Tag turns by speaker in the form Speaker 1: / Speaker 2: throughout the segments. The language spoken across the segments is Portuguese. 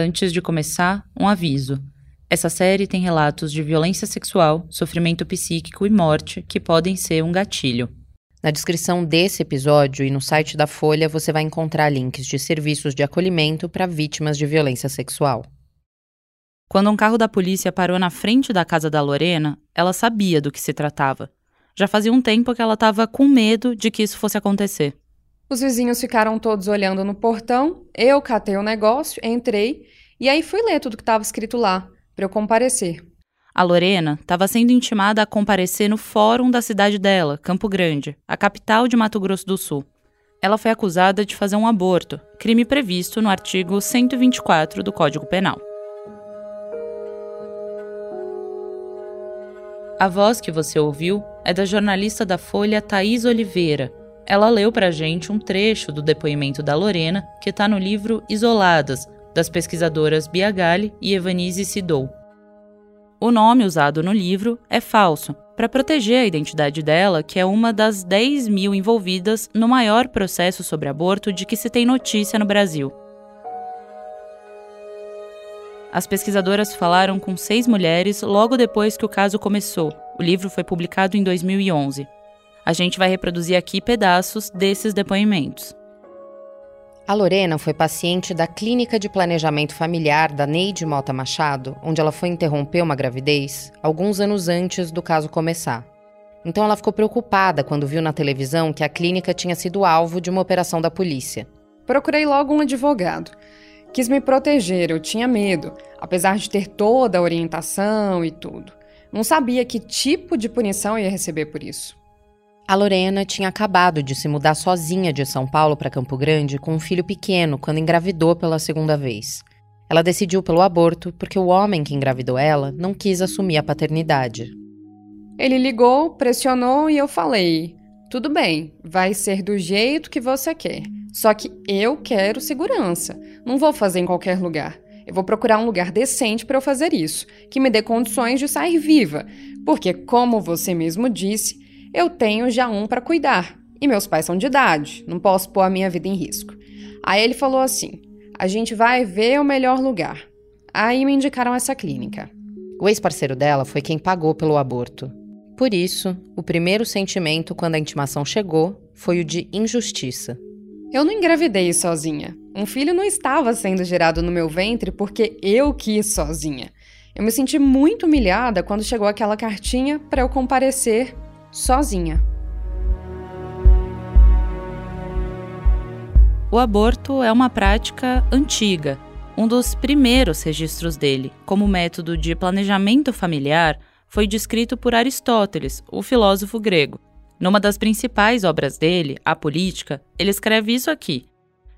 Speaker 1: Antes de começar, um aviso. Essa série tem relatos de violência sexual, sofrimento psíquico e morte que podem ser um gatilho.
Speaker 2: Na descrição desse episódio e no site da Folha você vai encontrar links de serviços de acolhimento para vítimas de violência sexual.
Speaker 1: Quando um carro da polícia parou na frente da casa da Lorena, ela sabia do que se tratava. Já fazia um tempo que ela estava com medo de que isso fosse acontecer.
Speaker 3: Os vizinhos ficaram todos olhando no portão, eu catei o negócio, entrei e aí fui ler tudo que estava escrito lá, para eu comparecer.
Speaker 1: A Lorena estava sendo intimada a comparecer no fórum da cidade dela, Campo Grande, a capital de Mato Grosso do Sul. Ela foi acusada de fazer um aborto, crime previsto no artigo 124 do Código Penal. A voz que você ouviu é da jornalista da Folha Thaís Oliveira, ela leu para gente um trecho do depoimento da Lorena, que está no livro Isoladas, das pesquisadoras Bia Galli e Evanise Sidou. O nome usado no livro é falso, para proteger a identidade dela, que é uma das 10 mil envolvidas no maior processo sobre aborto de que se tem notícia no Brasil. As pesquisadoras falaram com seis mulheres logo depois que o caso começou. O livro foi publicado em 2011. A gente vai reproduzir aqui pedaços desses depoimentos.
Speaker 2: A Lorena foi paciente da Clínica de Planejamento Familiar da Neide Mota Machado, onde ela foi interromper uma gravidez alguns anos antes do caso começar. Então ela ficou preocupada quando viu na televisão que a clínica tinha sido alvo de uma operação da polícia.
Speaker 3: Procurei logo um advogado. Quis me proteger, eu tinha medo, apesar de ter toda a orientação e tudo. Não sabia que tipo de punição ia receber por isso.
Speaker 2: A Lorena tinha acabado de se mudar sozinha de São Paulo para Campo Grande com um filho pequeno quando engravidou pela segunda vez. Ela decidiu pelo aborto porque o homem que engravidou ela não quis assumir a paternidade.
Speaker 3: Ele ligou, pressionou e eu falei: tudo bem, vai ser do jeito que você quer. Só que eu quero segurança. Não vou fazer em qualquer lugar. Eu vou procurar um lugar decente para eu fazer isso, que me dê condições de sair viva. Porque, como você mesmo disse, eu tenho já um para cuidar. E meus pais são de idade, não posso pôr a minha vida em risco. Aí ele falou assim: a gente vai ver o melhor lugar. Aí me indicaram essa clínica.
Speaker 2: O ex-parceiro dela foi quem pagou pelo aborto. Por isso, o primeiro sentimento quando a intimação chegou foi o de injustiça.
Speaker 3: Eu não engravidei sozinha. Um filho não estava sendo gerado no meu ventre porque eu quis sozinha. Eu me senti muito humilhada quando chegou aquela cartinha para eu comparecer sozinha.
Speaker 1: O aborto é uma prática antiga. Um dos primeiros registros dele, como método de planejamento familiar, foi descrito por Aristóteles, o filósofo grego. Numa das principais obras dele, A Política, ele escreve isso aqui: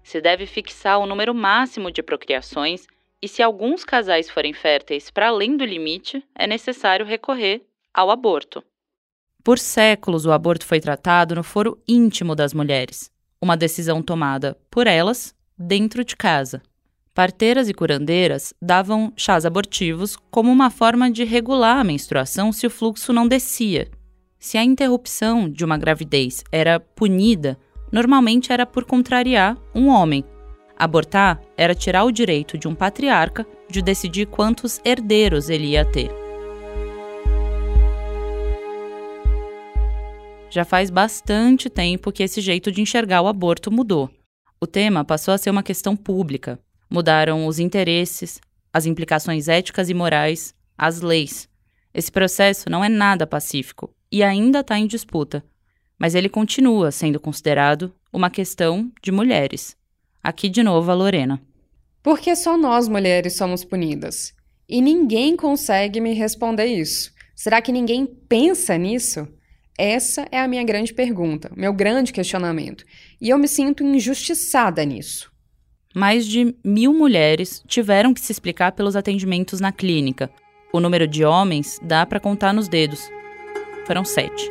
Speaker 1: Se deve fixar o número máximo de procriações, e se alguns casais forem férteis para além do limite, é necessário recorrer ao aborto. Por séculos, o aborto foi tratado no foro íntimo das mulheres, uma decisão tomada por elas dentro de casa. Parteiras e curandeiras davam chás abortivos como uma forma de regular a menstruação se o fluxo não descia. Se a interrupção de uma gravidez era punida, normalmente era por contrariar um homem. Abortar era tirar o direito de um patriarca de decidir quantos herdeiros ele ia ter. Já faz bastante tempo que esse jeito de enxergar o aborto mudou. O tema passou a ser uma questão pública. Mudaram os interesses, as implicações éticas e morais, as leis. Esse processo não é nada pacífico e ainda está em disputa, mas ele continua sendo considerado uma questão de mulheres. Aqui de novo a Lorena.
Speaker 3: Porque só nós mulheres somos punidas. E ninguém consegue me responder isso. Será que ninguém pensa nisso? Essa é a minha grande pergunta, meu grande questionamento. E eu me sinto injustiçada nisso.
Speaker 1: Mais de mil mulheres tiveram que se explicar pelos atendimentos na clínica. O número de homens dá para contar nos dedos. Foram sete.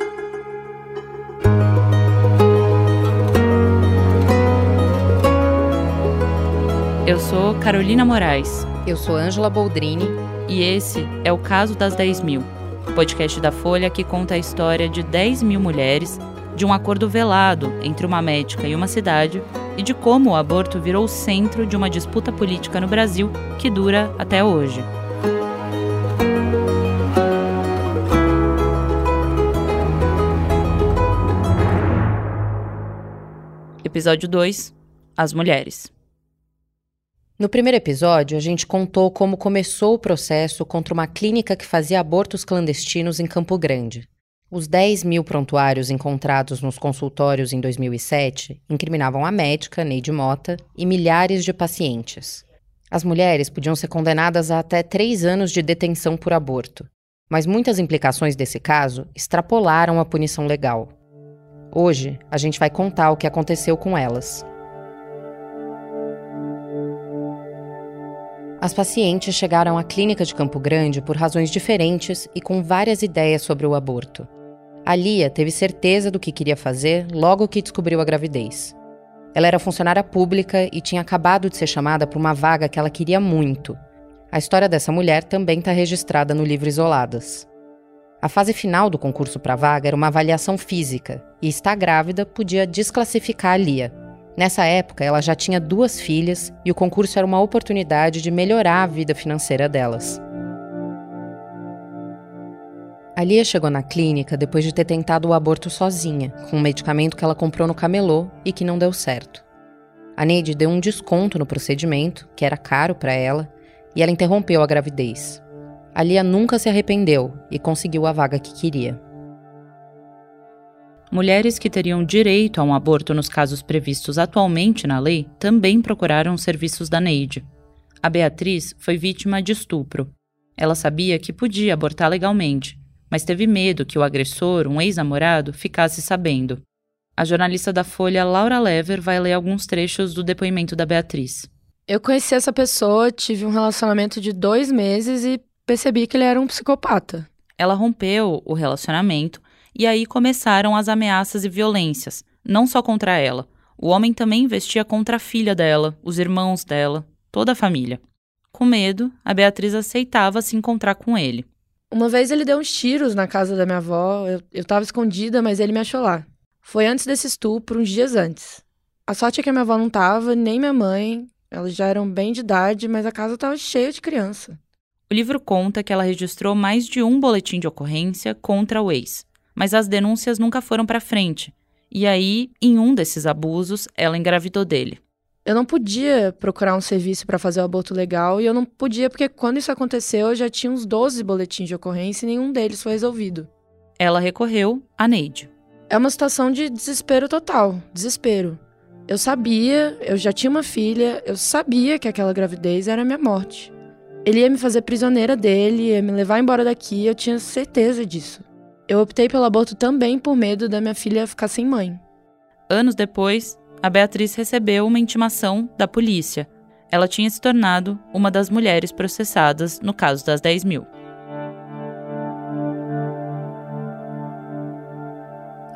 Speaker 1: Eu sou Carolina Moraes.
Speaker 2: Eu sou Ângela Boldrini.
Speaker 1: E esse é o caso das 10 mil podcast da Folha que conta a história de 10 mil mulheres, de um acordo velado entre uma médica e uma cidade e de como o aborto virou o centro de uma disputa política no Brasil que dura até hoje. Episódio 2 As Mulheres.
Speaker 2: No primeiro episódio, a gente contou como começou o processo contra uma clínica que fazia abortos clandestinos em Campo Grande. Os 10 mil prontuários encontrados nos consultórios em 2007 incriminavam a médica, Neide Mota, e milhares de pacientes. As mulheres podiam ser condenadas a até três anos de detenção por aborto, mas muitas implicações desse caso extrapolaram a punição legal. Hoje, a gente vai contar o que aconteceu com elas. As pacientes chegaram à clínica de Campo Grande por razões diferentes e com várias ideias sobre o aborto. A Lia teve certeza do que queria fazer logo que descobriu a gravidez. Ela era funcionária pública e tinha acabado de ser chamada para uma vaga que ela queria muito. A história dessa mulher também está registrada no livro Isoladas. A fase final do concurso para vaga era uma avaliação física, e estar grávida podia desclassificar a Lia. Nessa época, ela já tinha duas filhas e o concurso era uma oportunidade de melhorar a vida financeira delas. A Lia chegou na clínica depois de ter tentado o aborto sozinha, com um medicamento que ela comprou no camelô e que não deu certo. A Neide deu um desconto no procedimento, que era caro para ela, e ela interrompeu a gravidez. A Lia nunca se arrependeu e conseguiu a vaga que queria.
Speaker 1: Mulheres que teriam direito a um aborto nos casos previstos atualmente na lei também procuraram os serviços da Neide. A Beatriz foi vítima de estupro. Ela sabia que podia abortar legalmente, mas teve medo que o agressor, um ex-namorado, ficasse sabendo. A jornalista da Folha, Laura Lever, vai ler alguns trechos do depoimento da Beatriz.
Speaker 4: Eu conheci essa pessoa, tive um relacionamento de dois meses e percebi que ele era um psicopata.
Speaker 1: Ela rompeu o relacionamento e aí começaram as ameaças e violências, não só contra ela. O homem também investia contra a filha dela, os irmãos dela, toda a família. Com medo, a Beatriz aceitava se encontrar com ele.
Speaker 4: Uma vez ele deu uns tiros na casa da minha avó, eu, eu tava escondida, mas ele me achou lá. Foi antes desse estupro, uns dias antes. A sorte é que a minha avó não tava, nem minha mãe. Elas já eram bem de idade, mas a casa tava cheia de criança.
Speaker 1: O livro conta que ela registrou mais de um boletim de ocorrência contra o ex, mas as denúncias nunca foram para frente. E aí, em um desses abusos, ela engravidou dele.
Speaker 4: Eu não podia procurar um serviço para fazer o aborto legal e eu não podia porque quando isso aconteceu eu já tinha uns 12 boletins de ocorrência e nenhum deles foi resolvido.
Speaker 1: Ela recorreu a Neide.
Speaker 4: É uma situação de desespero total, desespero. Eu sabia, eu já tinha uma filha, eu sabia que aquela gravidez era minha morte. Ele ia me fazer prisioneira dele, ia me levar embora daqui, eu tinha certeza disso. Eu optei pelo aborto também por medo da minha filha ficar sem mãe.
Speaker 1: Anos depois, a Beatriz recebeu uma intimação da polícia. Ela tinha se tornado uma das mulheres processadas no caso das 10 mil.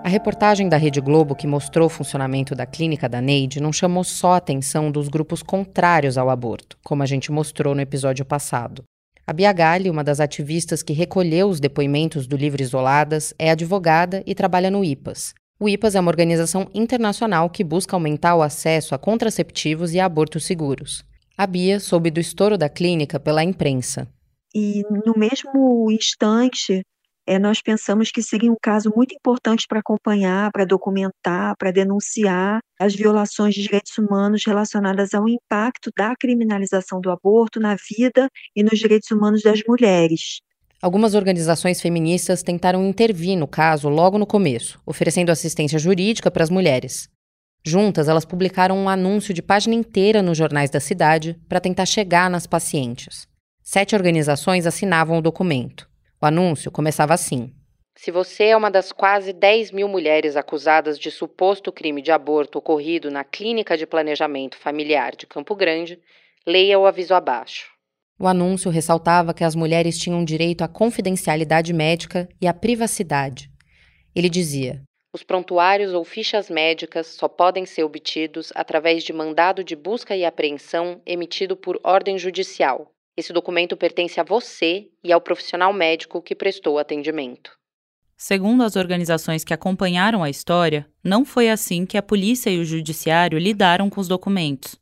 Speaker 2: A reportagem da Rede Globo que mostrou o funcionamento da clínica da Neide não chamou só a atenção dos grupos contrários ao aborto, como a gente mostrou no episódio passado. A Bia Galli, uma das ativistas que recolheu os depoimentos do livro Isoladas, é advogada e trabalha no IPAS. O IPAS é uma organização internacional que busca aumentar o acesso a contraceptivos e a abortos seguros. A Bia soube do estouro da clínica pela imprensa.
Speaker 5: E no mesmo instante, é, nós pensamos que seria um caso muito importante para acompanhar, para documentar, para denunciar as violações de direitos humanos relacionadas ao impacto da criminalização do aborto na vida e nos direitos humanos das mulheres.
Speaker 2: Algumas organizações feministas tentaram intervir no caso logo no começo, oferecendo assistência jurídica para as mulheres. Juntas, elas publicaram um anúncio de página inteira nos jornais da cidade para tentar chegar nas pacientes. Sete organizações assinavam o documento. O anúncio começava assim: Se você é uma das quase 10 mil mulheres acusadas de suposto crime de aborto ocorrido na Clínica de Planejamento Familiar de Campo Grande, leia o aviso abaixo. O anúncio ressaltava que as mulheres tinham direito à confidencialidade médica e à privacidade. Ele dizia: os prontuários ou fichas médicas só podem ser obtidos através de mandado de busca e apreensão emitido por ordem judicial, esse documento pertence a você e ao profissional médico que prestou atendimento.
Speaker 1: Segundo as organizações que acompanharam a história, não foi assim que a polícia e o judiciário lidaram com os documentos.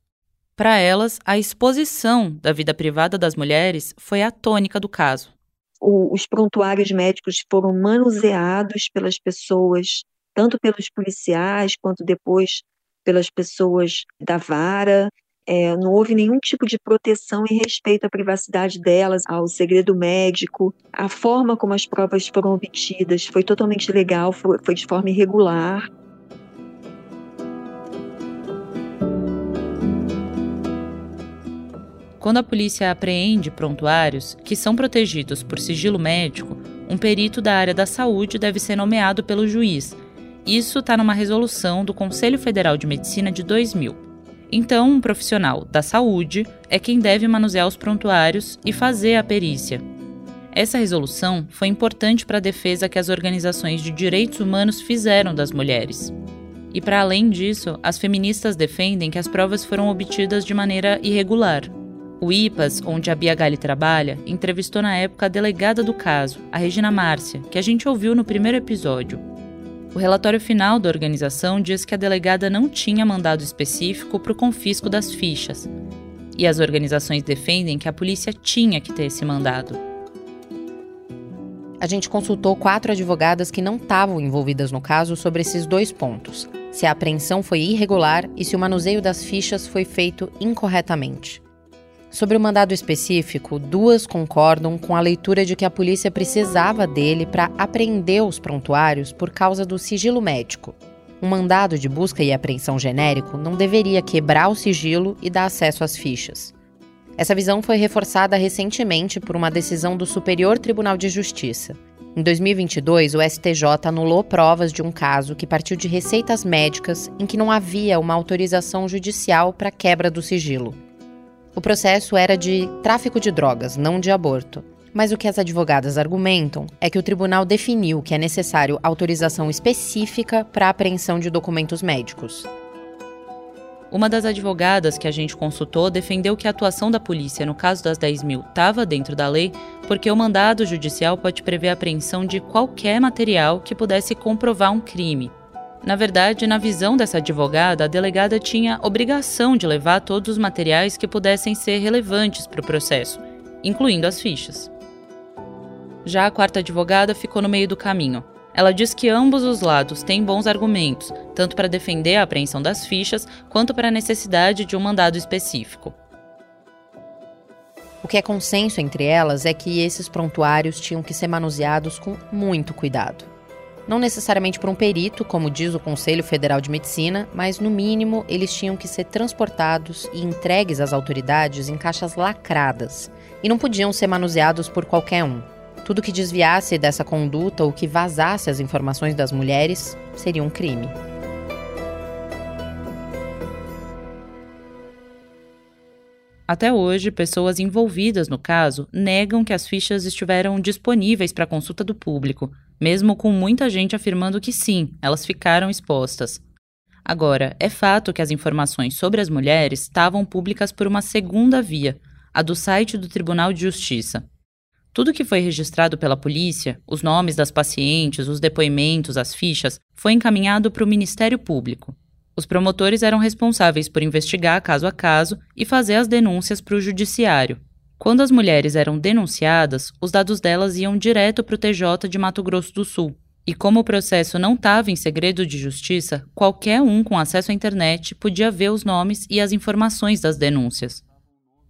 Speaker 1: Para elas, a exposição da vida privada das mulheres foi a tônica do caso.
Speaker 5: O, os prontuários médicos foram manuseados pelas pessoas, tanto pelos policiais quanto depois pelas pessoas da vara. É, não houve nenhum tipo de proteção em respeito à privacidade delas, ao segredo médico. A forma como as provas foram obtidas foi totalmente legal, foi, foi de forma irregular.
Speaker 1: Quando a polícia apreende prontuários que são protegidos por sigilo médico, um perito da área da saúde deve ser nomeado pelo juiz. Isso está numa resolução do Conselho Federal de Medicina de 2000. Então, um profissional da saúde é quem deve manusear os prontuários e fazer a perícia. Essa resolução foi importante para a defesa que as organizações de direitos humanos fizeram das mulheres. E para além disso, as feministas defendem que as provas foram obtidas de maneira irregular, o IPAS, onde a Bia Gali trabalha, entrevistou na época a delegada do caso, a Regina Márcia, que a gente ouviu no primeiro episódio. O relatório final da organização diz que a delegada não tinha mandado específico para o confisco das fichas. E as organizações defendem que a polícia tinha que ter esse mandado.
Speaker 2: A gente consultou quatro advogadas que não estavam envolvidas no caso sobre esses dois pontos: se a apreensão foi irregular e se o manuseio das fichas foi feito incorretamente. Sobre o mandado específico, duas concordam com a leitura de que a polícia precisava dele para apreender os prontuários por causa do sigilo médico. Um mandado de busca e apreensão genérico não deveria quebrar o sigilo e dar acesso às fichas. Essa visão foi reforçada recentemente por uma decisão do Superior Tribunal de Justiça. Em 2022, o STJ anulou provas de um caso que partiu de receitas médicas em que não havia uma autorização judicial para quebra do sigilo. O processo era de tráfico de drogas, não de aborto. Mas o que as advogadas argumentam é que o tribunal definiu que é necessário autorização específica para a apreensão de documentos médicos.
Speaker 1: Uma das advogadas que a gente consultou defendeu que a atuação da polícia no caso das 10 mil estava dentro da lei, porque o mandado judicial pode prever a apreensão de qualquer material que pudesse comprovar um crime, na verdade, na visão dessa advogada, a delegada tinha obrigação de levar todos os materiais que pudessem ser relevantes para o processo, incluindo as fichas. Já a quarta advogada ficou no meio do caminho. Ela diz que ambos os lados têm bons argumentos, tanto para defender a apreensão das fichas quanto para a necessidade de um mandado específico.
Speaker 2: O que é consenso entre elas é que esses prontuários tinham que ser manuseados com muito cuidado não necessariamente por um perito, como diz o Conselho Federal de Medicina, mas no mínimo eles tinham que ser transportados e entregues às autoridades em caixas lacradas e não podiam ser manuseados por qualquer um. Tudo que desviasse dessa conduta ou que vazasse as informações das mulheres seria um crime.
Speaker 1: Até hoje, pessoas envolvidas no caso negam que as fichas estiveram disponíveis para consulta do público, mesmo com muita gente afirmando que sim, elas ficaram expostas. Agora, é fato que as informações sobre as mulheres estavam públicas por uma segunda via, a do site do Tribunal de Justiça. Tudo que foi registrado pela polícia, os nomes das pacientes, os depoimentos, as fichas, foi encaminhado para o Ministério Público. Os promotores eram responsáveis por investigar caso a caso e fazer as denúncias para o Judiciário, quando as mulheres eram denunciadas, os dados delas iam direto para o TJ de Mato Grosso do Sul. E como o processo não estava em segredo de justiça, qualquer um com acesso à internet podia ver os nomes e as informações das denúncias.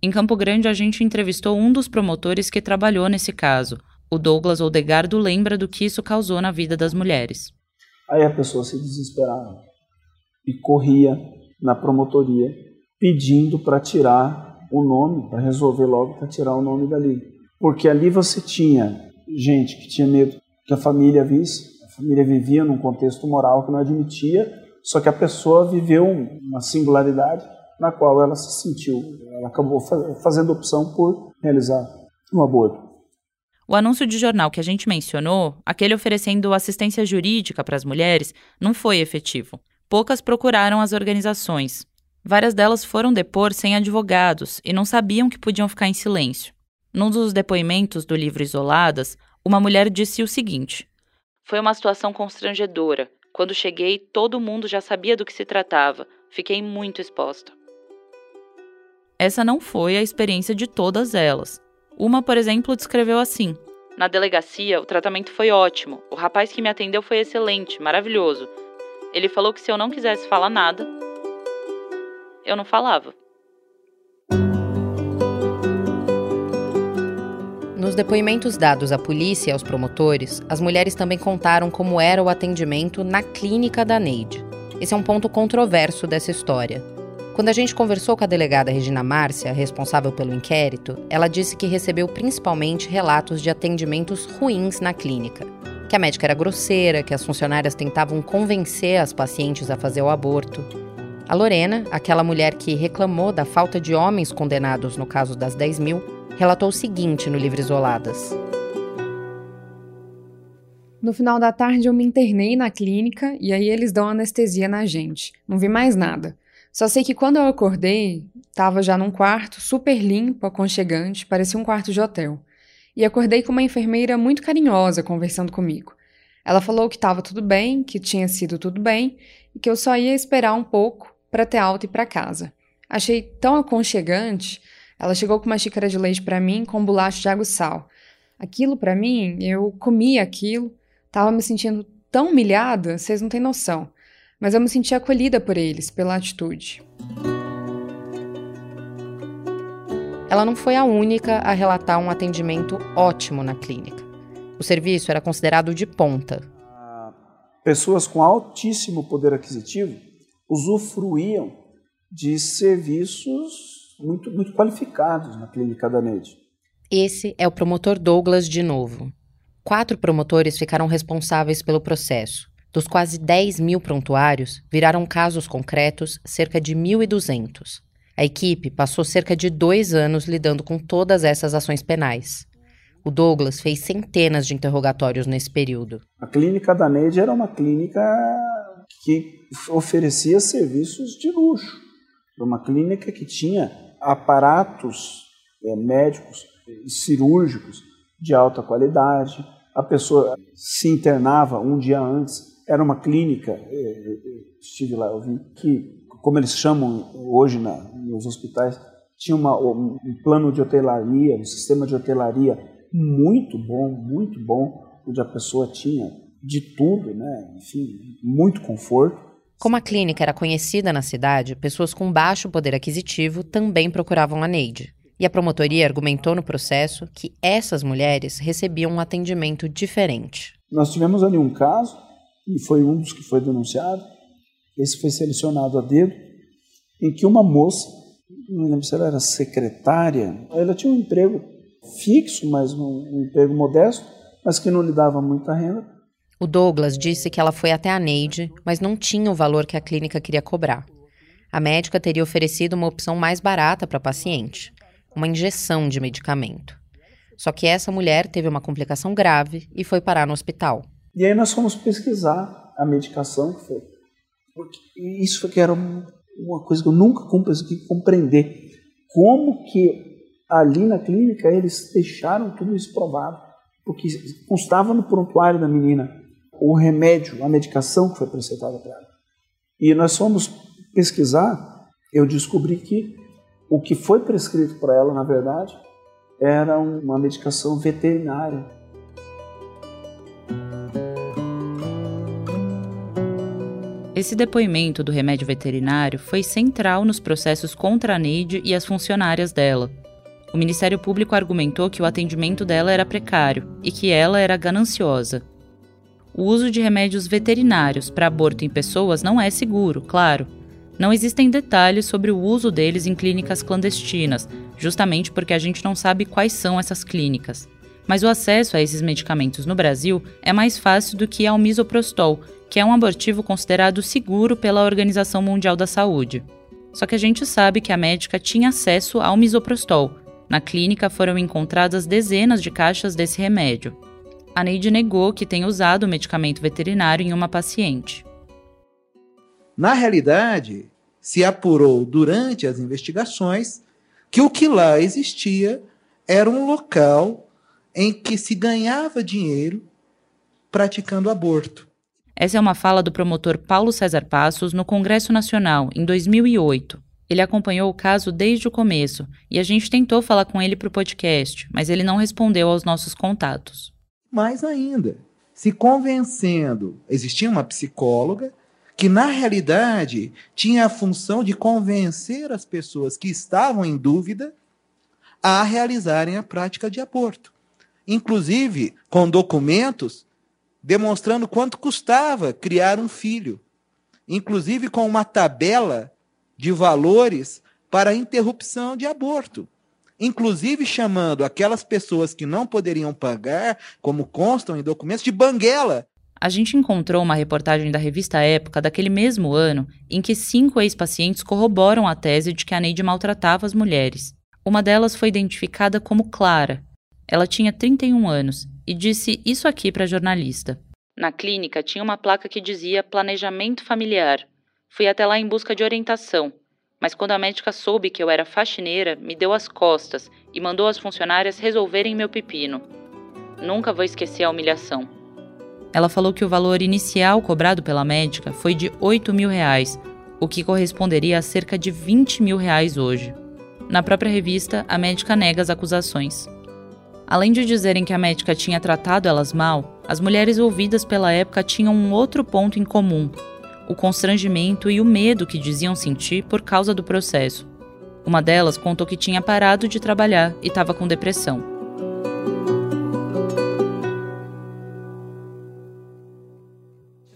Speaker 1: Em Campo Grande, a gente entrevistou um dos promotores que trabalhou nesse caso. O Douglas Odegardo lembra do que isso causou na vida das mulheres.
Speaker 6: Aí a pessoa se desesperava e corria na promotoria pedindo para tirar o nome, para resolver logo, para tirar o nome dali. Porque ali você tinha gente que tinha medo que a família visse, a família vivia num contexto moral que não admitia, só que a pessoa viveu uma singularidade na qual ela se sentiu, ela acabou fazendo opção por realizar um aborto.
Speaker 1: O anúncio de jornal que a gente mencionou, aquele oferecendo assistência jurídica para as mulheres, não foi efetivo. Poucas procuraram as organizações, Várias delas foram depor sem advogados e não sabiam que podiam ficar em silêncio. Num dos depoimentos do livro Isoladas, uma mulher disse o seguinte: Foi uma situação constrangedora. Quando cheguei, todo mundo já sabia do que se tratava. Fiquei muito exposta. Essa não foi a experiência de todas elas. Uma, por exemplo, descreveu assim: Na delegacia, o tratamento foi ótimo. O rapaz que me atendeu foi excelente, maravilhoso. Ele falou que se eu não quisesse falar nada, eu não falava.
Speaker 2: Nos depoimentos dados à polícia e aos promotores, as mulheres também contaram como era o atendimento na clínica da Neide. Esse é um ponto controverso dessa história. Quando a gente conversou com a delegada Regina Márcia, responsável pelo inquérito, ela disse que recebeu principalmente relatos de atendimentos ruins na clínica. Que a médica era grosseira, que as funcionárias tentavam convencer as pacientes a fazer o aborto. A Lorena, aquela mulher que reclamou da falta de homens condenados no caso das 10 mil, relatou o seguinte no livro Isoladas.
Speaker 3: No final da tarde eu me internei na clínica e aí eles dão anestesia na gente. Não vi mais nada. Só sei que quando eu acordei, estava já num quarto super limpo, aconchegante, parecia um quarto de hotel. E acordei com uma enfermeira muito carinhosa conversando comigo. Ela falou que estava tudo bem, que tinha sido tudo bem e que eu só ia esperar um pouco para ter alta e para casa. Achei tão aconchegante. Ela chegou com uma xícara de leite para mim com bolacha de água e sal. Aquilo para mim, eu comi aquilo, estava me sentindo tão humilhada, vocês não têm noção mas eu me senti acolhida por eles, pela atitude.
Speaker 2: Ela não foi a única a relatar um atendimento ótimo na clínica. O serviço era considerado de ponta.
Speaker 6: Pessoas com altíssimo poder aquisitivo usufruíam de serviços muito, muito qualificados na clínica da Neide.
Speaker 2: Esse é o promotor Douglas de novo. Quatro promotores ficaram responsáveis pelo processo. Dos quase 10 mil prontuários, viraram casos concretos cerca de 1.200. A equipe passou cerca de dois anos lidando com todas essas ações penais. O Douglas fez centenas de interrogatórios nesse período.
Speaker 6: A clínica da Neide era uma clínica que oferecia serviços de luxo. Uma clínica que tinha aparatos é, médicos e cirúrgicos de alta qualidade. A pessoa se internava um dia antes era uma clínica, eh, eh, estive lá, eu vi que, como eles chamam hoje na, nos hospitais, tinha uma, um plano de hotelaria, um sistema de hotelaria muito bom, muito bom, onde a pessoa tinha de tudo, né? enfim, muito conforto.
Speaker 2: Como a clínica era conhecida na cidade, pessoas com baixo poder aquisitivo também procuravam a Neide. E a promotoria argumentou no processo que essas mulheres recebiam um atendimento diferente.
Speaker 6: Nós tivemos ali um caso e foi um dos que foi denunciado. Esse foi selecionado a dedo, em que uma moça, não lembro se ela era secretária, ela tinha um emprego fixo, mas um, um emprego modesto, mas que não lhe dava muita renda.
Speaker 2: O Douglas disse que ela foi até a Neide, mas não tinha o valor que a clínica queria cobrar. A médica teria oferecido uma opção mais barata para a paciente, uma injeção de medicamento. Só que essa mulher teve uma complicação grave e foi parar no hospital.
Speaker 6: E aí nós fomos pesquisar a medicação que foi. Porque isso que era uma coisa que eu nunca consegui compreender. Como que ali na clínica eles deixaram tudo isso provado? Porque constava no prontuário da menina o remédio, a medicação que foi preceptada para ela. E nós fomos pesquisar, eu descobri que o que foi prescrito para ela, na verdade, era uma medicação veterinária
Speaker 1: Esse depoimento do remédio veterinário foi central nos processos contra a Neide e as funcionárias dela. O Ministério Público argumentou que o atendimento dela era precário e que ela era gananciosa. O uso de remédios veterinários para aborto em pessoas não é seguro, claro. Não existem detalhes sobre o uso deles em clínicas clandestinas, justamente porque a gente não sabe quais são essas clínicas. Mas o acesso a esses medicamentos no Brasil é mais fácil do que ao misoprostol, que é um abortivo considerado seguro pela Organização Mundial da Saúde. Só que a gente sabe que a médica tinha acesso ao misoprostol. Na clínica foram encontradas dezenas de caixas desse remédio. A Neide negou que tenha usado o medicamento veterinário em uma paciente.
Speaker 7: Na realidade, se apurou durante as investigações que o que lá existia era um local em que se ganhava dinheiro praticando aborto.
Speaker 1: Essa é uma fala do promotor Paulo César Passos no Congresso Nacional, em 2008. Ele acompanhou o caso desde o começo e a gente tentou falar com ele para o podcast, mas ele não respondeu aos nossos contatos.
Speaker 7: Mais ainda, se convencendo, existia uma psicóloga que, na realidade, tinha a função de convencer as pessoas que estavam em dúvida a realizarem a prática de aborto. Inclusive com documentos demonstrando quanto custava criar um filho, inclusive com uma tabela de valores para interrupção de aborto, inclusive chamando aquelas pessoas que não poderiam pagar, como constam em documentos, de banguela.
Speaker 1: A gente encontrou uma reportagem da revista Época daquele mesmo ano em que cinco ex-pacientes corroboram a tese de que a Neide maltratava as mulheres. Uma delas foi identificada como Clara. Ela tinha 31 anos e disse isso aqui para a jornalista. Na clínica tinha uma placa que dizia planejamento familiar. Fui até lá em busca de orientação, mas quando a médica soube que eu era faxineira, me deu as costas e mandou as funcionárias resolverem meu pepino. Nunca vou esquecer a humilhação. Ela falou que o valor inicial cobrado pela médica foi de 8 mil reais, o que corresponderia a cerca de 20 mil reais hoje. Na própria revista, a médica nega as acusações. Além de dizerem que a médica tinha tratado elas mal, as mulheres ouvidas pela época tinham um outro ponto em comum: o constrangimento e o medo que diziam sentir por causa do processo. Uma delas contou que tinha parado de trabalhar e estava com depressão.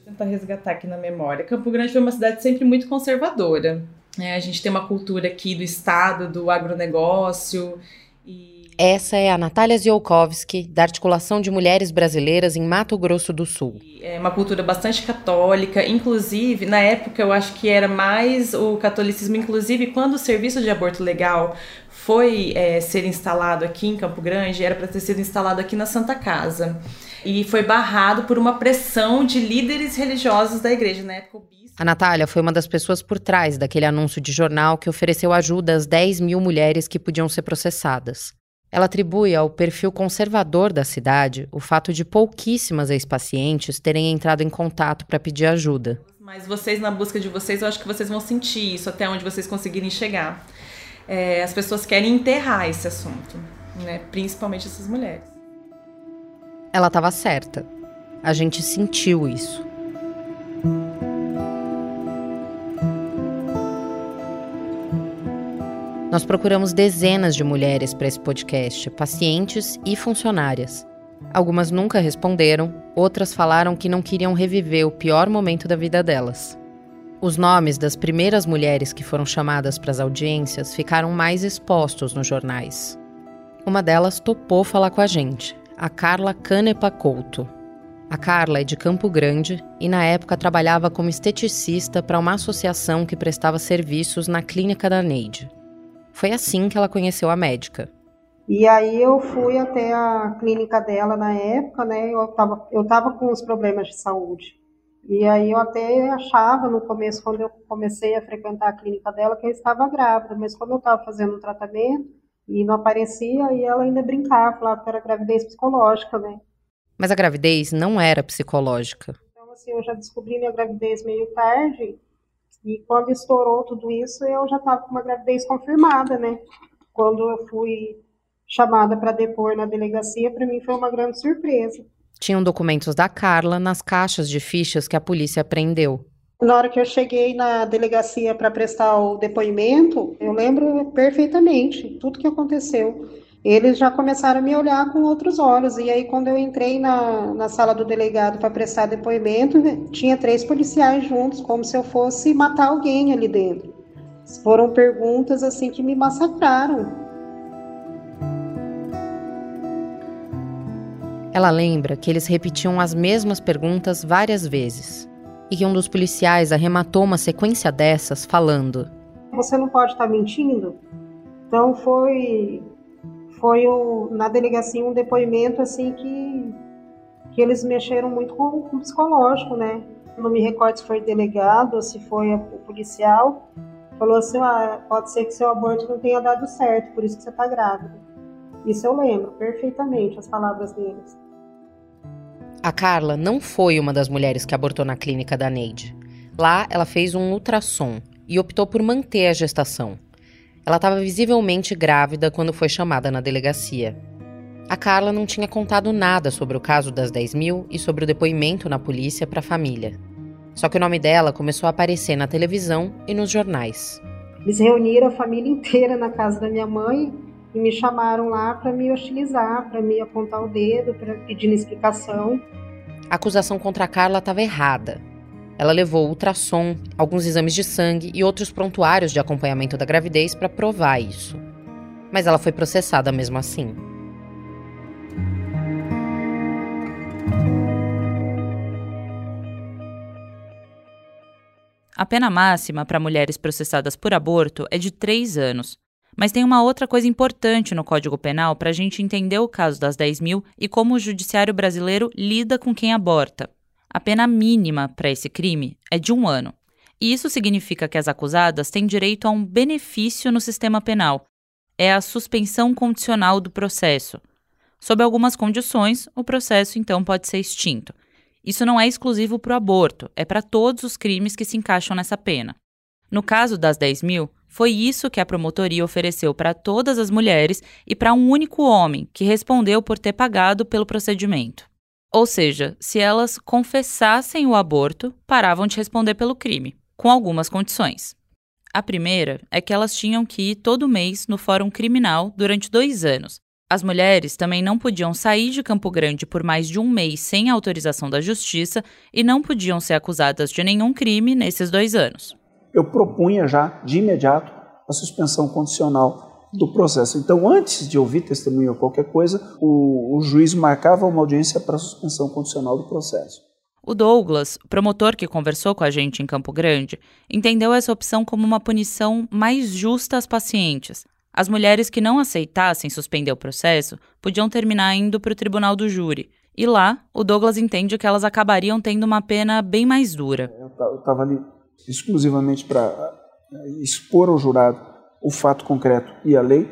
Speaker 8: tentar resgatar aqui na memória. Campo Grande foi uma cidade sempre muito conservadora. É, a gente tem uma cultura aqui do estado, do agronegócio e
Speaker 2: essa é a Natália Ziolkowski, da Articulação de Mulheres Brasileiras em Mato Grosso do Sul.
Speaker 8: É uma cultura bastante católica, inclusive, na época eu acho que era mais o catolicismo, inclusive quando o serviço de aborto legal foi é, ser instalado aqui em Campo Grande, era para ter sido instalado aqui na Santa Casa. E foi barrado por uma pressão de líderes religiosos da igreja. Na época, o bispo...
Speaker 2: A Natália foi uma das pessoas por trás daquele anúncio de jornal que ofereceu ajuda às 10 mil mulheres que podiam ser processadas. Ela atribui ao perfil conservador da cidade o fato de pouquíssimas ex-pacientes terem entrado em contato para pedir ajuda.
Speaker 8: Mas vocês, na busca de vocês, eu acho que vocês vão sentir isso até onde vocês conseguirem chegar. É, as pessoas querem enterrar esse assunto, né? principalmente essas mulheres.
Speaker 2: Ela estava certa. A gente sentiu isso. Nós procuramos dezenas de mulheres para esse podcast, pacientes e funcionárias. Algumas nunca responderam, outras falaram que não queriam reviver o pior momento da vida delas. Os nomes das primeiras mulheres que foram chamadas para as audiências ficaram mais expostos nos jornais. Uma delas topou falar com a gente, a Carla Canepa Couto. A Carla é de Campo Grande e, na época, trabalhava como esteticista para uma associação que prestava serviços na clínica da Neide. Foi assim que ela conheceu a médica.
Speaker 9: E aí eu fui até a clínica dela na época, né? Eu tava, eu tava com os problemas de saúde. E aí eu até achava no começo, quando eu comecei a frequentar a clínica dela, que eu estava grávida. Mas como eu estava fazendo um tratamento e não aparecia, e ela ainda brincava, falava que era gravidez psicológica, né?
Speaker 2: Mas a gravidez não era psicológica.
Speaker 9: Então, assim, eu já descobri minha gravidez meio tarde, e quando estourou tudo isso, eu já estava com uma gravidez confirmada, né? Quando eu fui chamada para depor na delegacia, para mim foi uma grande surpresa.
Speaker 2: Tinham documentos da Carla nas caixas de fichas que a polícia apreendeu.
Speaker 9: Na hora que eu cheguei na delegacia para prestar o depoimento, eu lembro perfeitamente tudo que aconteceu eles já começaram a me olhar com outros olhos. E aí, quando eu entrei na, na sala do delegado para prestar depoimento, tinha três policiais juntos, como se eu fosse matar alguém ali dentro. Foram perguntas assim que me massacraram.
Speaker 2: Ela lembra que eles repetiam as mesmas perguntas várias vezes e que um dos policiais arrematou uma sequência dessas falando:
Speaker 9: Você não pode estar mentindo? Então foi foi o, na delegacia um depoimento assim que, que eles mexeram muito com, com o psicológico, né? Não me recordo se foi delegado ou se foi o policial. Falou assim: ah, pode ser que seu aborto não tenha dado certo, por isso que você está grávida. Isso eu lembro perfeitamente, as palavras deles.
Speaker 2: A Carla não foi uma das mulheres que abortou na clínica da Neide. Lá, ela fez um ultrassom e optou por manter a gestação. Ela estava visivelmente grávida quando foi chamada na delegacia. A Carla não tinha contado nada sobre o caso das 10 mil e sobre o depoimento na polícia para a família. Só que o nome dela começou a aparecer na televisão e nos jornais.
Speaker 9: Eles reuniram a família inteira na casa da minha mãe e me chamaram lá para me hostilizar, para me apontar o dedo, para pedir explicação.
Speaker 2: A acusação contra a Carla estava errada. Ela levou ultrassom, alguns exames de sangue e outros prontuários de acompanhamento da gravidez para provar isso. Mas ela foi processada mesmo assim.
Speaker 1: A pena máxima para mulheres processadas por aborto é de três anos. Mas tem uma outra coisa importante no Código Penal para a gente entender o caso das 10 mil e como o judiciário brasileiro lida com quem aborta. A pena mínima para esse crime é de um ano. E isso significa que as acusadas têm direito a um benefício no sistema penal. É a suspensão condicional do processo. Sob algumas condições, o processo então pode ser extinto. Isso não é exclusivo para o aborto, é para todos os crimes que se encaixam nessa pena. No caso das 10 mil, foi isso que a promotoria ofereceu para todas as mulheres e para um único homem, que respondeu por ter pagado pelo procedimento. Ou seja, se elas confessassem o aborto, paravam de responder pelo crime, com algumas condições. A primeira é que elas tinham que ir todo mês no Fórum Criminal durante dois anos. As mulheres também não podiam sair de Campo Grande por mais de um mês sem autorização da Justiça e não podiam ser acusadas de nenhum crime nesses dois anos.
Speaker 6: Eu propunha já, de imediato, a suspensão condicional do processo. Então, antes de ouvir testemunho ou qualquer coisa, o, o juiz marcava uma audiência para suspensão condicional do processo.
Speaker 1: O Douglas, promotor que conversou com a gente em Campo Grande, entendeu essa opção como uma punição mais justa às pacientes. As mulheres que não aceitassem suspender o processo podiam terminar indo para o tribunal do júri. E lá, o Douglas entende que elas acabariam tendo uma pena bem mais dura.
Speaker 6: Eu estava ali exclusivamente para eh, expor ao jurado o fato concreto e a lei,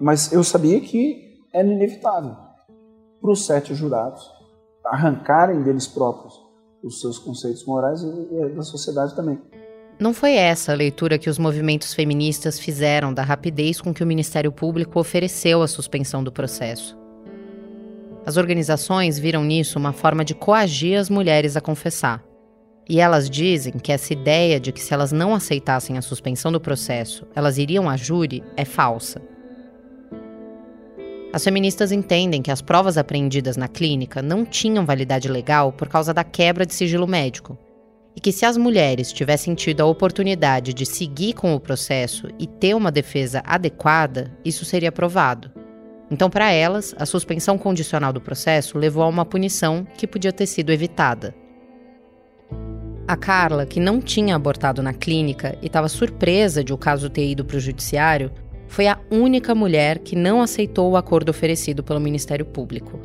Speaker 6: mas eu sabia que era inevitável para os sete jurados arrancarem deles próprios os seus conceitos morais e da sociedade também.
Speaker 2: Não foi essa a leitura que os movimentos feministas fizeram da rapidez com que o Ministério Público ofereceu a suspensão do processo. As organizações viram nisso uma forma de coagir as mulheres a confessar. E elas dizem que essa ideia de que se elas não aceitassem a suspensão do processo, elas iriam à júri é falsa. As feministas entendem que as provas apreendidas na clínica não tinham validade legal por causa da quebra de sigilo médico, e que se as mulheres tivessem tido a oportunidade de seguir com o processo e ter uma defesa adequada, isso seria provado. Então, para elas, a suspensão condicional do processo levou a uma punição que podia ter sido evitada. A Carla, que não tinha abortado na clínica e estava surpresa de o caso ter ido para o judiciário, foi a única mulher que não aceitou o acordo oferecido pelo Ministério Público.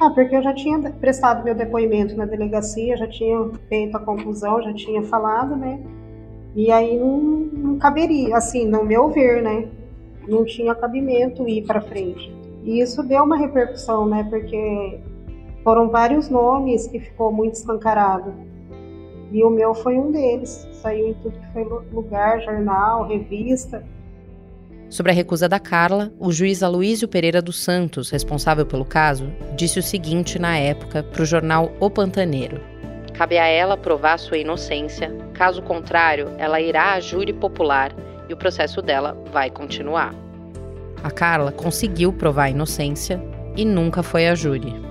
Speaker 9: Ah, porque eu já tinha prestado meu depoimento na delegacia, já tinha feito a conclusão, já tinha falado, né? E aí não, não caberia, assim, no meu ver, né? Não tinha cabimento ir para frente. E isso deu uma repercussão, né? Porque foram vários nomes que ficou muito escancarado. E o meu foi um deles. Saiu em tudo que foi lugar, jornal, revista.
Speaker 2: Sobre a recusa da Carla, o juiz Aloísio Pereira dos Santos, responsável pelo caso, disse o seguinte na época para o jornal O Pantaneiro: Cabe a ela provar sua inocência, caso contrário, ela irá à júri popular e o processo dela vai continuar. A Carla conseguiu provar a inocência e nunca foi à júri.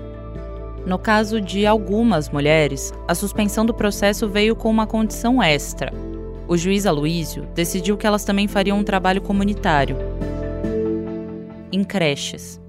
Speaker 1: No caso de algumas mulheres, a suspensão do processo veio com uma condição extra. O juiz Aloísio decidiu que elas também fariam um trabalho comunitário em creches.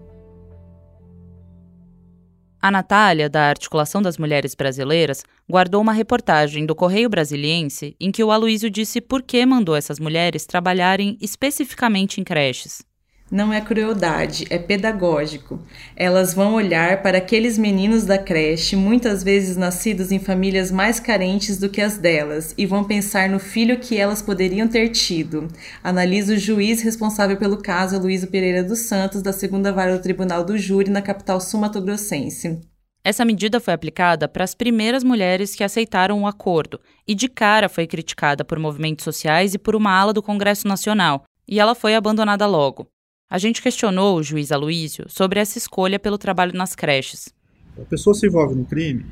Speaker 1: A Natália, da Articulação das Mulheres Brasileiras, guardou uma reportagem do Correio Brasiliense em que o Aloísio disse por que mandou essas mulheres trabalharem especificamente em creches.
Speaker 8: Não é crueldade, é pedagógico. Elas vão olhar para aqueles meninos da creche, muitas vezes nascidos em famílias mais carentes do que as delas, e vão pensar no filho que elas poderiam ter tido. Analisa o juiz responsável pelo caso, Luísa Pereira dos Santos, da segunda vara do Tribunal do Júri, na capital sumatogrossense.
Speaker 1: Essa medida foi aplicada para as primeiras mulheres que aceitaram o acordo e de cara foi criticada por movimentos sociais e por uma ala do Congresso Nacional, e ela foi abandonada logo. A gente questionou o juiz Aloísio sobre essa escolha pelo trabalho nas creches.
Speaker 10: A pessoa se envolve no crime,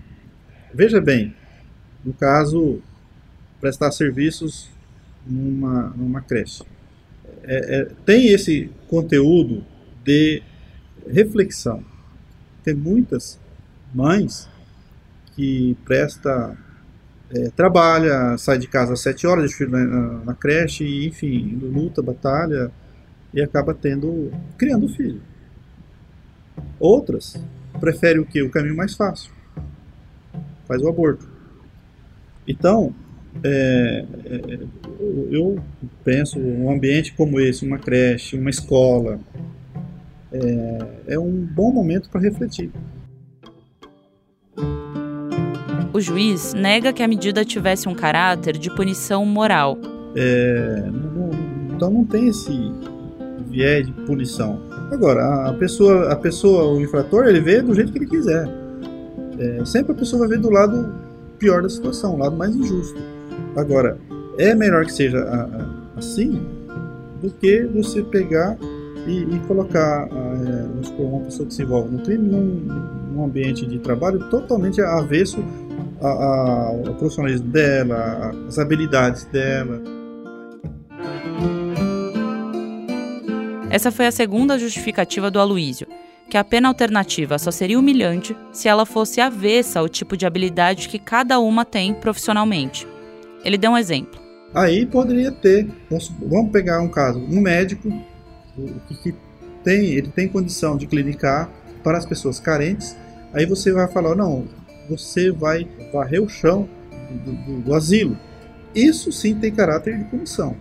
Speaker 10: veja bem, no caso, prestar serviços numa, numa creche. É, é, tem esse conteúdo de reflexão. Tem muitas mães que presta é, trabalha, sai de casa às sete horas, deixa o filho na, na, creche, e, enfim, luta, batalha e acaba tendo, criando filho. Outras preferem o que? O caminho mais fácil. Faz o aborto. Então, é, é, eu penso um ambiente como esse, uma creche, uma escola, é, é um bom momento para refletir.
Speaker 1: O juiz nega que a medida tivesse um caráter de punição moral.
Speaker 10: É, não, então não tem esse viés de punição. Agora, a pessoa, a pessoa, o infrator, ele vê do jeito que ele quiser. É, sempre a pessoa vai ver do lado pior da situação, o lado mais injusto. Agora, é melhor que seja assim do que você pegar e, e colocar é, uma pessoa que se envolve no crime num, num ambiente de trabalho totalmente avesso a, a, o profissionalismo dela, as habilidades dela.
Speaker 1: Essa foi a segunda justificativa do Aloísio, que a pena alternativa só seria humilhante se ela fosse avessa ao tipo de habilidade que cada uma tem profissionalmente. Ele deu um exemplo.
Speaker 10: Aí poderia ter, vamos pegar um caso, um médico que tem, ele tem condição de clinicar para as pessoas carentes, aí você vai falar, não, você vai varrer o chão do, do, do asilo. Isso sim tem caráter de punição,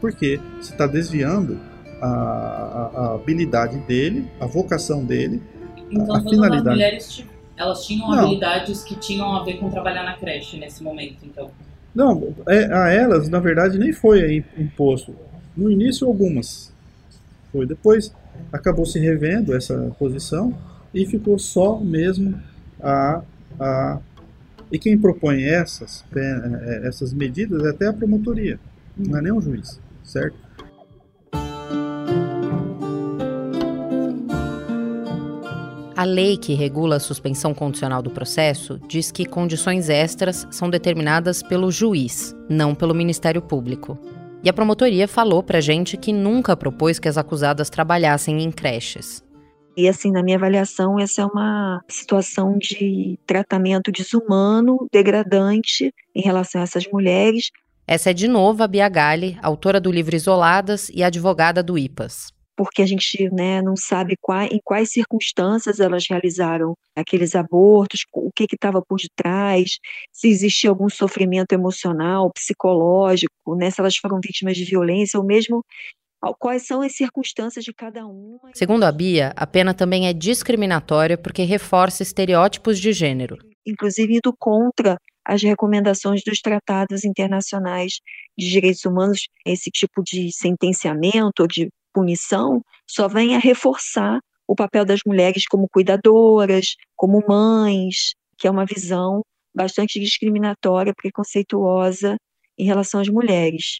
Speaker 10: porque você está desviando a, a, habilidade dele, a vocação dele,
Speaker 1: então,
Speaker 10: a, a finalidade. As
Speaker 1: mulheres elas tinham Não. habilidades que tinham a ver com trabalhar na creche nesse momento, então.
Speaker 10: Não, é, a elas, na verdade, nem foi imposto. No início, algumas. Foi. Depois, acabou se revendo essa posição e ficou só mesmo a a, e quem propõe essas, é, é, essas medidas é até a promotoria, não é nem o juiz, certo?
Speaker 2: A lei que regula a suspensão condicional do processo diz que condições extras são determinadas pelo juiz, não pelo Ministério Público. E a promotoria falou pra gente que nunca propôs que as acusadas trabalhassem em creches.
Speaker 5: E assim, na minha avaliação, essa é uma situação de tratamento desumano, degradante em relação a essas mulheres.
Speaker 2: Essa é de novo a Bia Galli, autora do livro Isoladas e advogada do IPAS.
Speaker 5: Porque a gente né, não sabe em quais circunstâncias elas realizaram aqueles abortos, o que estava por detrás, se existia algum sofrimento emocional, psicológico, né, se elas foram vítimas de violência ou mesmo quais são as circunstâncias de cada uma.
Speaker 2: Segundo a Bia, a pena também é discriminatória porque reforça estereótipos de gênero.
Speaker 5: Inclusive indo contra as recomendações dos tratados internacionais de direitos humanos, esse tipo de sentenciamento de punição só vem a reforçar o papel das mulheres como cuidadoras, como mães, que é uma visão bastante discriminatória, preconceituosa em relação às mulheres.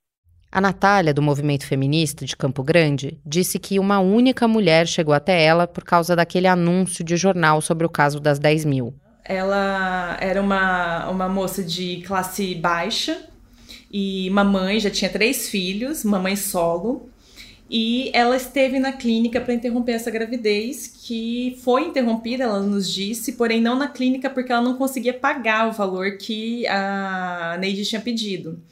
Speaker 2: A Natália, do movimento feminista de Campo Grande, disse que uma única mulher chegou até ela por causa daquele anúncio de jornal sobre o caso das 10 mil.
Speaker 8: Ela era uma, uma moça de classe baixa e mamãe, já tinha três filhos, mamãe solo. E ela esteve na clínica para interromper essa gravidez, que foi interrompida, ela nos disse, porém não na clínica porque ela não conseguia pagar o valor que a Neide tinha pedido.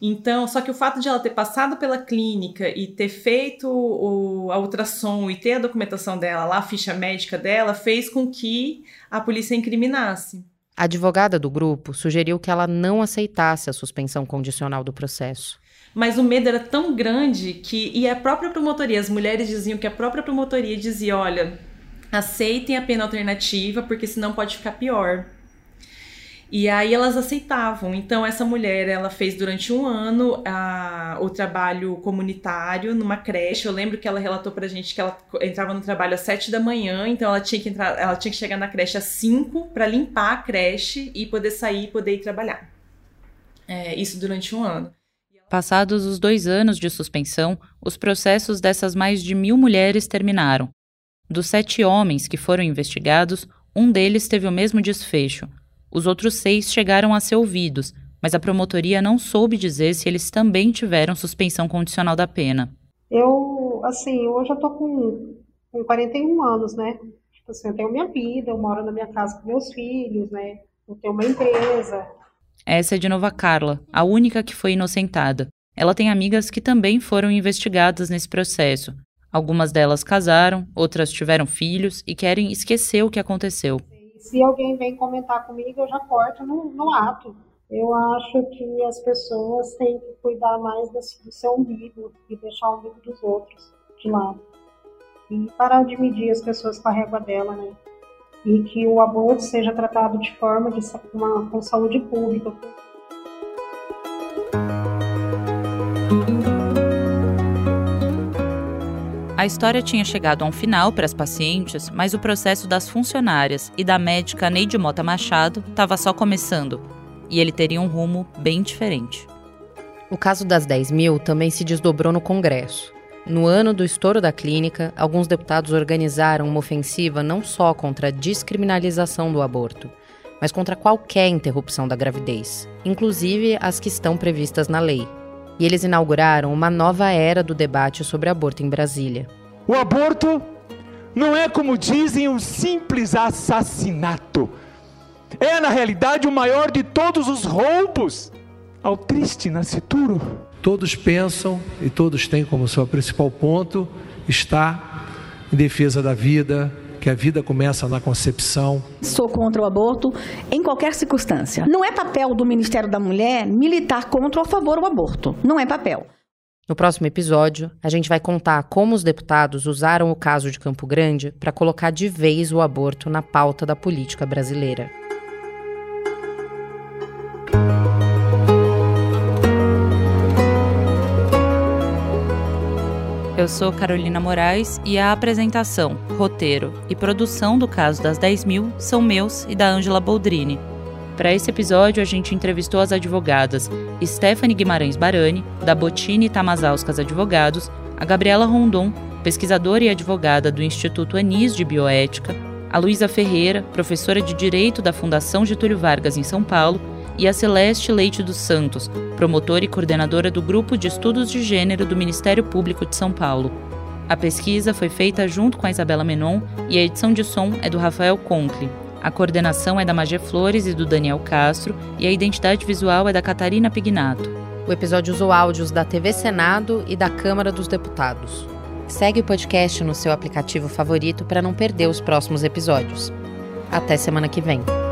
Speaker 8: Então, só que o fato de ela ter passado pela clínica e ter feito o, a ultrassom e ter a documentação dela lá, a ficha médica dela, fez com que a polícia incriminasse.
Speaker 2: A advogada do grupo sugeriu que ela não aceitasse a suspensão condicional do processo.
Speaker 8: Mas o medo era tão grande que. E a própria promotoria, as mulheres diziam que a própria promotoria dizia: olha, aceitem a pena alternativa, porque senão pode ficar pior. E aí elas aceitavam. Então essa mulher, ela fez durante um ano a, o trabalho comunitário numa creche. Eu lembro que ela relatou pra gente que ela entrava no trabalho às sete da manhã, então ela tinha que entrar, ela tinha que chegar na creche às cinco para limpar a creche e poder sair e poder ir trabalhar. É, isso durante um ano.
Speaker 1: Passados os dois anos de suspensão, os processos dessas mais de mil mulheres terminaram. Dos sete homens que foram investigados, um deles teve o mesmo desfecho os outros seis chegaram a ser ouvidos, mas a promotoria não soube dizer se eles também tiveram suspensão condicional da pena.
Speaker 9: Eu, assim, hoje eu tô com, com 41 anos, né? Tipo assim, eu tenho minha vida, eu moro na minha casa com meus filhos, né? Eu tenho uma empresa.
Speaker 1: Essa é de novo a Carla, a única que foi inocentada. Ela tem amigas que também foram investigadas nesse processo. Algumas delas casaram, outras tiveram filhos e querem esquecer o que aconteceu
Speaker 9: se alguém vem comentar comigo, eu já corto no, no ato. Eu acho que as pessoas têm que cuidar mais do seu umbigo e deixar o umbigo dos outros de lado. E parar de medir as pessoas com a régua dela, né? E que o aborto seja tratado de forma de uma, com saúde pública.
Speaker 1: A história tinha chegado a um final para as pacientes, mas o processo das funcionárias e da médica Neide Mota Machado estava só começando, e ele teria um rumo bem diferente.
Speaker 2: O caso das 10 mil também se desdobrou no Congresso. No ano do estouro da clínica, alguns deputados organizaram uma ofensiva não só contra a descriminalização do aborto, mas contra qualquer interrupção da gravidez, inclusive as que estão previstas na lei, e eles inauguraram uma nova era do debate sobre aborto em Brasília.
Speaker 11: O aborto não é, como dizem, um simples assassinato. É, na realidade, o maior de todos os roubos ao triste nascituro.
Speaker 12: Todos pensam e todos têm como seu principal ponto estar em defesa da vida, que a vida começa na concepção.
Speaker 13: Sou contra o aborto em qualquer circunstância. Não é papel do Ministério da Mulher militar contra ou a favor do aborto. Não é papel.
Speaker 2: No próximo episódio, a gente vai contar como os deputados usaram o caso de Campo Grande para colocar de vez o aborto na pauta da política brasileira.
Speaker 1: Eu sou Carolina Moraes e a apresentação, roteiro e produção do caso das 10 mil são meus e da Ângela Boldrini. Para esse episódio, a gente entrevistou as advogadas Stephanie Guimarães Barani, da Botini Tamazauskas Advogados, a Gabriela Rondon, pesquisadora e advogada do Instituto Anis de Bioética, a Luísa Ferreira, professora de Direito da Fundação Getúlio Vargas em São Paulo, e a Celeste Leite dos Santos, promotora e coordenadora do Grupo de Estudos de Gênero do Ministério Público de São Paulo. A pesquisa foi feita junto com a Isabela Menon e a edição de som é do Rafael Conkle. A coordenação é da Magé Flores e do Daniel Castro e a identidade visual é da Catarina Pignato.
Speaker 2: O episódio usou áudios da TV Senado e da Câmara dos Deputados. Segue o podcast no seu aplicativo favorito para não perder os próximos episódios. Até semana que vem.